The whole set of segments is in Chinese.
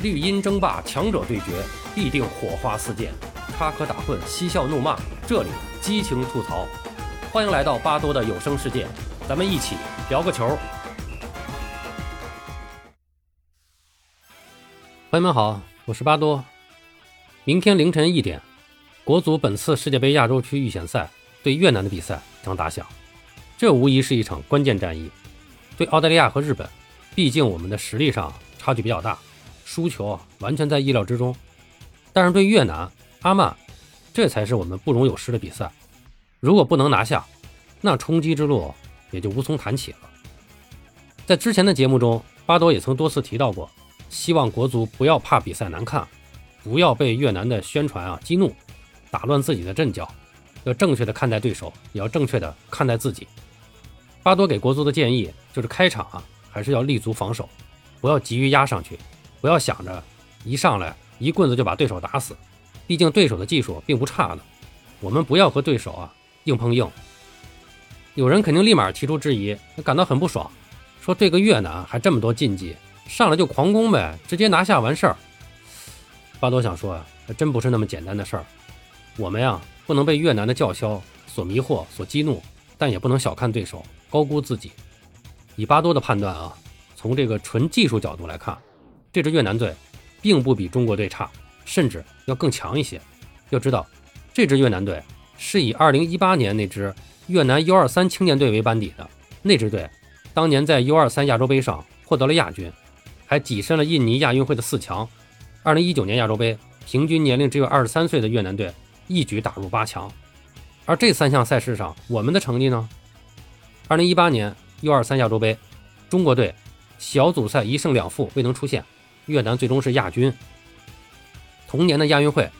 绿茵争霸，强者对决，必定火花四溅，插科打诨，嬉笑怒骂，这里激情吐槽。欢迎来到巴多的有声世界，咱们一起聊个球。朋友们好，我是巴多。明天凌晨一点，国足本次世界杯亚洲区预选赛对越南的比赛将打响，这无疑是一场关键战役。对澳大利亚和日本，毕竟我们的实力上差距比较大。输球完全在意料之中，但是对越南阿曼，这才是我们不容有失的比赛。如果不能拿下，那冲击之路也就无从谈起了。在之前的节目中，巴多也曾多次提到过，希望国足不要怕比赛难看，不要被越南的宣传啊激怒，打乱自己的阵脚，要正确的看待对手，也要正确的看待自己。巴多给国足的建议就是开场啊，还是要立足防守，不要急于压上去。不要想着一上来一棍子就把对手打死，毕竟对手的技术并不差的。我们不要和对手啊硬碰硬。有人肯定立马提出质疑，感到很不爽，说对个越南还这么多禁忌，上来就狂攻呗，直接拿下完事儿。巴多想说啊，还真不是那么简单的事儿。我们呀不能被越南的叫嚣所迷惑、所激怒，但也不能小看对手、高估自己。以巴多的判断啊，从这个纯技术角度来看。这支越南队并不比中国队差，甚至要更强一些。要知道，这支越南队是以2018年那支越南 U23 青年队为班底的。那支队当年在 U23 亚洲杯上获得了亚军，还跻身了印尼亚运会的四强。2019年亚洲杯，平均年龄只有23岁的越南队一举打入八强。而这三项赛事上，我们的成绩呢？2018年 U23 亚洲杯，中国队小组赛一胜两负，未能出线。越南最终是亚军。同年的亚运会，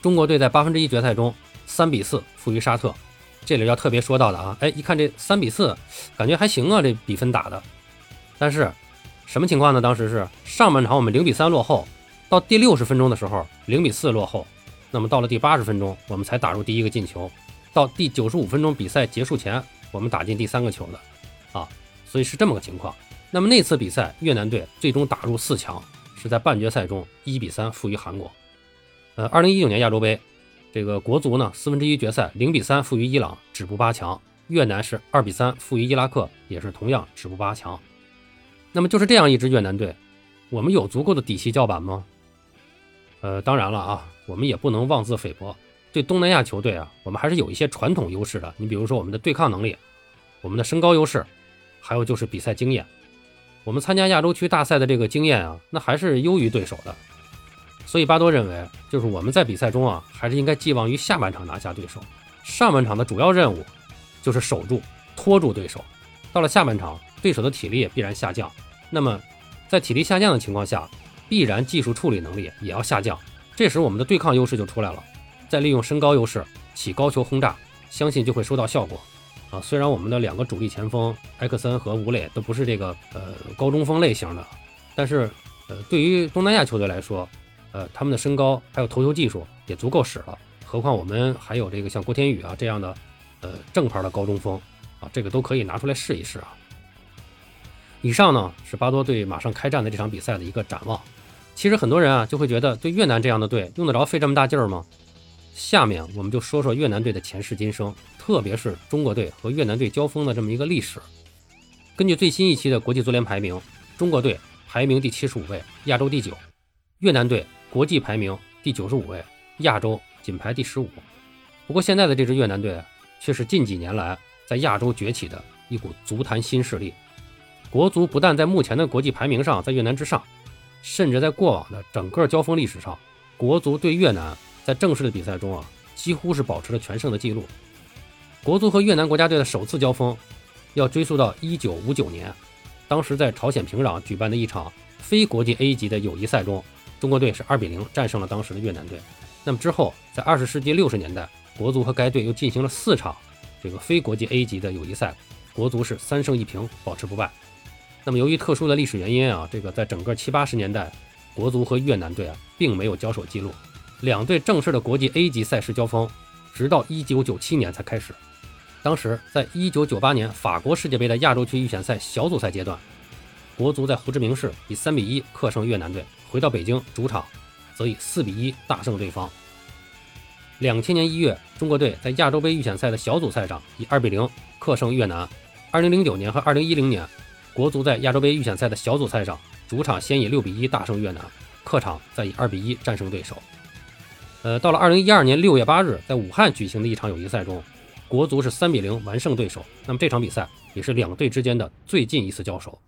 中国队在八分之一决赛中三比四负于沙特。这里要特别说到的啊，哎，一看这三比四，感觉还行啊，这比分打的。但是什么情况呢？当时是上半场我们零比三落后，到第六十分钟的时候零比四落后，那么到了第八十分钟我们才打入第一个进球，到第九十五分钟比赛结束前我们打进第三个球的啊，所以是这么个情况。那么那次比赛越南队最终打入四强。是在半决赛中一比三负于韩国。呃，二零一九年亚洲杯，这个国足呢四分之一决赛零比三负于伊朗，止步八强。越南是二比三负于伊拉克，也是同样止步八强。那么就是这样一支越南队，我们有足够的底气叫板吗？呃，当然了啊，我们也不能妄自菲薄。对东南亚球队啊，我们还是有一些传统优势的。你比如说我们的对抗能力，我们的身高优势，还有就是比赛经验。我们参加亚洲区大赛的这个经验啊，那还是优于对手的。所以巴多认为，就是我们在比赛中啊，还是应该寄望于下半场拿下对手。上半场的主要任务就是守住、拖住对手。到了下半场，对手的体力也必然下降。那么，在体力下降的情况下，必然技术处理能力也要下降。这时我们的对抗优势就出来了。再利用身高优势起高球轰炸，相信就会收到效果。啊，虽然我们的两个主力前锋埃克森和吴磊都不是这个呃高中锋类型的，但是呃对于东南亚球队来说，呃他们的身高还有投球技术也足够使了。何况我们还有这个像郭天宇啊这样的呃正牌的高中锋啊，这个都可以拿出来试一试啊。以上呢是巴多对马上开战的这场比赛的一个展望。其实很多人啊就会觉得，对越南这样的队用得着费这么大劲儿吗？下面我们就说说越南队的前世今生，特别是中国队和越南队交锋的这么一个历史。根据最新一期的国际足联排名，中国队排名第七十五位，亚洲第九；越南队国际排名第九十五位，亚洲仅排第十五。不过现在的这支越南队却是近几年来在亚洲崛起的一股足坛新势力。国足不但在目前的国际排名上在越南之上，甚至在过往的整个交锋历史上，国足对越南。在正式的比赛中啊，几乎是保持了全胜的记录。国足和越南国家队的首次交锋，要追溯到1959年，当时在朝鲜平壤举办的一场非国际 A 级的友谊赛中，中国队是2比0战胜了当时的越南队。那么之后，在20世纪60年代，国足和该队又进行了四场这个非国际 A 级的友谊赛，国足是三胜一平，保持不败。那么由于特殊的历史原因啊，这个在整个七八十年代，国足和越南队啊并没有交手记录。两队正式的国际 A 级赛事交锋，直到1997年才开始。当时，在1998年法国世界杯的亚洲区预选赛小组赛阶段，国足在胡志明市以三比一客胜越南队，回到北京主场则以四比一大胜对方。两千年一月，中国队在亚洲杯预选赛的小组赛上以二比零客胜越南。二零零九年和二零一零年，国足在亚洲杯预选赛的小组赛上，主场先以六比一大胜越南，客场再以二比一战胜对手。呃，到了二零一二年六月八日，在武汉举行的一场友谊赛中，国足是三比零完胜对手。那么这场比赛也是两队之间的最近一次交手。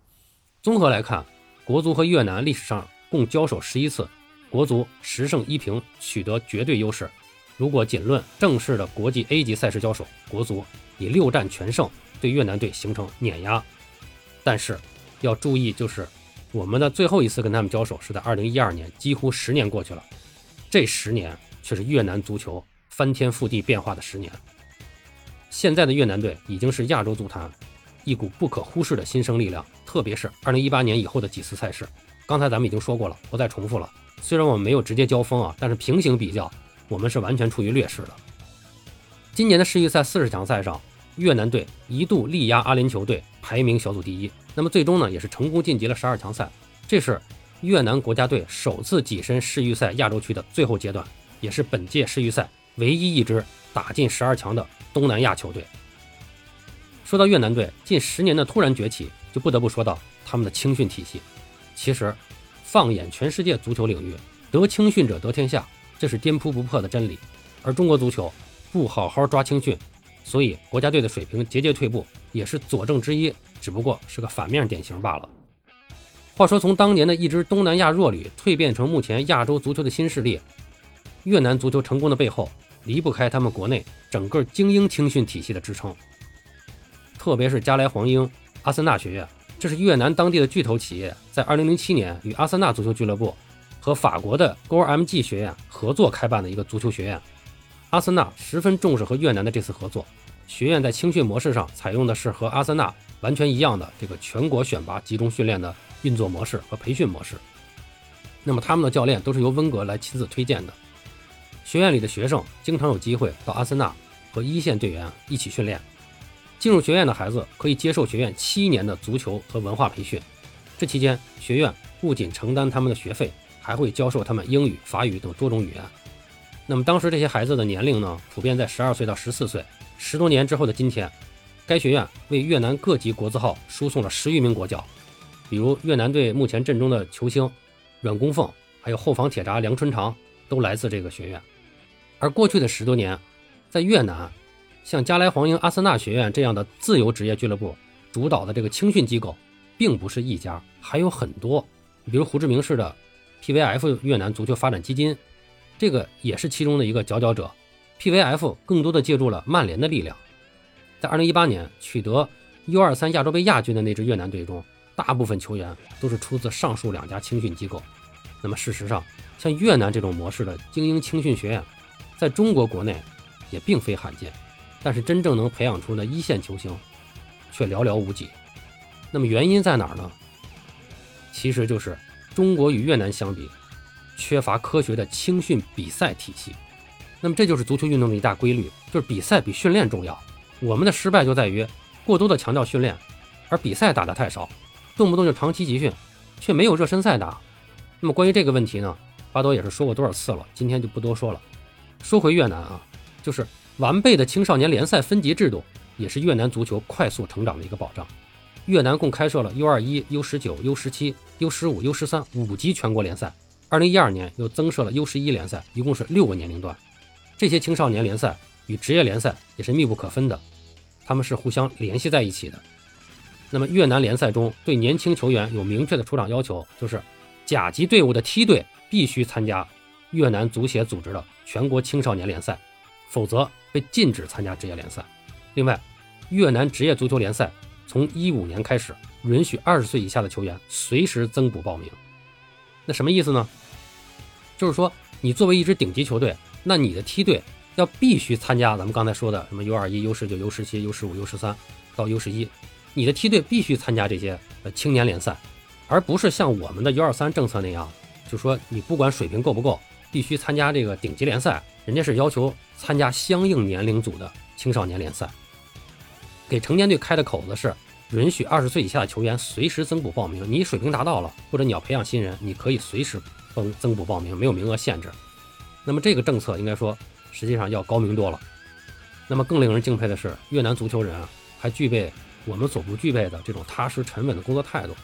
综合来看，国足和越南历史上共交手十一次，国足十胜一平，取得绝对优势。如果仅论正式的国际 A 级赛事交手，国足以六战全胜对越南队形成碾压。但是要注意，就是我们的最后一次跟他们交手是在二零一二年，几乎十年过去了。这十年却是越南足球翻天覆地变化的十年。现在的越南队已经是亚洲足坛一股不可忽视的新生力量，特别是2018年以后的几次赛事。刚才咱们已经说过了，不再重复了。虽然我们没有直接交锋啊，但是平行比较，我们是完全处于劣势的。今年的世预赛四十强赛上，越南队一度力压阿联酋队，排名小组第一。那么最终呢，也是成功晋级了十二强赛。这是。越南国家队首次跻身世预赛亚洲区的最后阶段，也是本届世预赛唯一一支打进十二强的东南亚球队。说到越南队近十年的突然崛起，就不得不说到他们的青训体系。其实，放眼全世界足球领域，得青训者得天下，这是颠扑不破的真理。而中国足球不好好抓青训，所以国家队的水平节节退步，也是佐证之一，只不过是个反面典型罢了。话说，从当年的一支东南亚弱旅蜕变成目前亚洲足球的新势力，越南足球成功的背后离不开他们国内整个精英青训体系的支撑。特别是加莱黄鹰阿森纳学院，这是越南当地的巨头企业，在2007年与阿森纳足球俱乐部和法国的 GorMG 学院合作开办的一个足球学院。阿森纳十分重视和越南的这次合作，学院在青训模式上采用的是和阿森纳完全一样的这个全国选拔集中训练的。运作模式和培训模式，那么他们的教练都是由温格来亲自推荐的。学院里的学生经常有机会到阿森纳和一线队员一起训练。进入学院的孩子可以接受学院七年的足球和文化培训。这期间，学院不仅承担他们的学费，还会教授他们英语、法语等多种语言。那么当时这些孩子的年龄呢，普遍在十二岁到十四岁。十多年之后的今天，该学院为越南各级国字号输送了十余名国脚。比如越南队目前阵中的球星阮公凤，还有后防铁闸梁春长，都来自这个学院。而过去的十多年，在越南，像加莱黄鹰阿森纳学院这样的自由职业俱乐部主导的这个青训机构，并不是一家，还有很多。比如胡志明市的 PVF 越南足球发展基金，这个也是其中的一个佼佼者。PVF 更多的借助了曼联的力量，在2018年取得 U23 亚洲杯亚军的那支越南队中。大部分球员都是出自上述两家青训机构。那么事实上，像越南这种模式的精英青训学院，在中国国内也并非罕见。但是真正能培养出的一线球星，却寥寥无几。那么原因在哪儿呢？其实就是中国与越南相比，缺乏科学的青训比赛体系。那么这就是足球运动的一大规律，就是比赛比训练重要。我们的失败就在于过多的强调训练，而比赛打得太少。动不动就长期集训，却没有热身赛打。那么关于这个问题呢，巴多也是说过多少次了，今天就不多说了。说回越南啊，就是完备的青少年联赛分级制度，也是越南足球快速成长的一个保障。越南共开设了 U21、U19、U17、U15、U13 五级全国联赛。二零一二年又增设了 U11 联赛，一共是六个年龄段。这些青少年联赛与职业联赛也是密不可分的，他们是互相联系在一起的。那么越南联赛中对年轻球员有明确的出场要求，就是甲级队伍的梯队必须参加越南足协组织的全国青少年联赛，否则被禁止参加职业联赛。另外，越南职业足球联赛从一五年开始允许二十岁以下的球员随时增补报名。那什么意思呢？就是说，你作为一支顶级球队，那你的梯队要必须参加咱们刚才说的什么 U 二一、U 十九、U 十七、U 十五、U 十三到 U 十一。你的梯队必须参加这些呃青年联赛，而不是像我们的 U23 政策那样，就说你不管水平够不够，必须参加这个顶级联赛。人家是要求参加相应年龄组的青少年联赛。给成年队开的口子是，允许二十岁以下的球员随时增补报名。你水平达到了，或者你要培养新人，你可以随时增增补报名，没有名额限制。那么这个政策应该说实际上要高明多了。那么更令人敬佩的是，越南足球人啊，还具备我们所不具备的这种踏实沉稳的工作态度。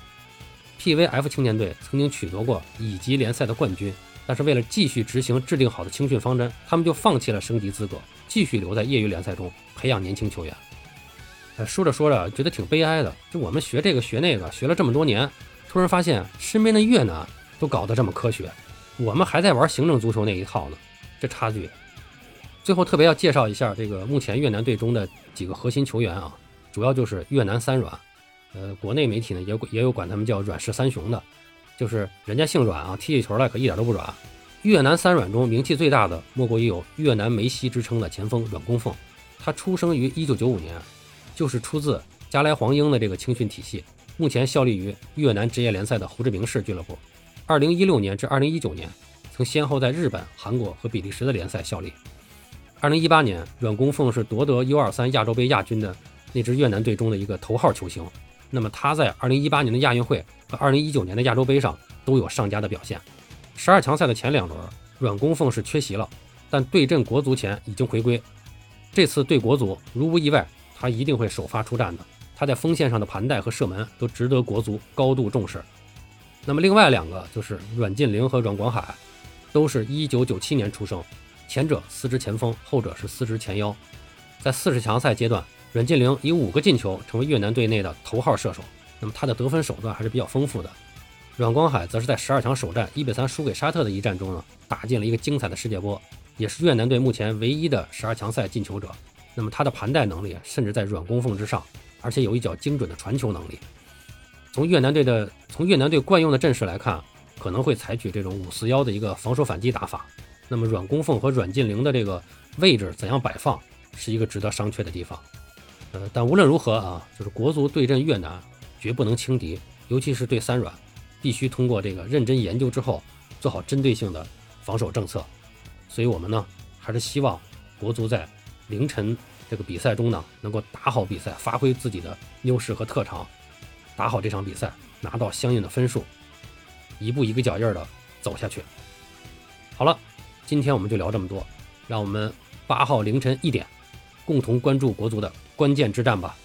PVF 青年队曾经取得过乙级联赛的冠军，但是为了继续执行制定好的青训方针，他们就放弃了升级资格，继续留在业余联赛中培养年轻球员。说着说着觉得挺悲哀的，就我们学这个学那个学了这么多年，突然发现身边的越南都搞得这么科学，我们还在玩行政足球那一套呢，这差距。最后特别要介绍一下这个目前越南队中的几个核心球员啊，主要就是越南三软，呃，国内媒体呢也也有管他们叫阮氏三雄的，就是人家姓阮啊，踢起球来可一点都不软。越南三软中名气最大的莫过于有越南梅西之称的前锋阮公凤，他出生于一九九五年。就是出自加莱黄鹰的这个青训体系，目前效力于越南职业联赛的胡志明市俱乐部。二零一六年至二零一九年，曾先后在日本、韩国和比利时的联赛效力。二零一八年，阮公凤是夺得 U 二三亚洲杯亚军的那支越南队中的一个头号球星。那么他在二零一八年的亚运会和二零一九年的亚洲杯上都有上佳的表现。十二强赛的前两轮，阮公凤是缺席了，但对阵国足前已经回归。这次对国足，如无意外。他一定会首发出战的。他在锋线上的盘带和射门都值得国足高度重视。那么另外两个就是阮晋玲和阮广海，都是一九九七年出生，前者司职前锋，后者是司职前腰。在四十强赛阶段，阮晋玲以五个进球成为越南队内的头号射手。那么他的得分手段还是比较丰富的。阮光海则是在十二强首战一比三输给沙特的一战中呢，打进了一个精彩的世界波，也是越南队目前唯一的十二强赛进球者。那么他的盘带能力甚至在阮公凤之上，而且有一脚精准的传球能力。从越南队的从越南队惯用的阵势来看，可能会采取这种五四幺的一个防守反击打法。那么阮公凤和阮晋玲的这个位置怎样摆放，是一个值得商榷的地方。呃，但无论如何啊，就是国足对阵越南绝不能轻敌，尤其是对三软，必须通过这个认真研究之后，做好针对性的防守政策。所以我们呢，还是希望国足在。凌晨这个比赛中呢，能够打好比赛，发挥自己的优势和特长，打好这场比赛，拿到相应的分数，一步一个脚印的走下去。好了，今天我们就聊这么多，让我们八号凌晨一点，共同关注国足的关键之战吧。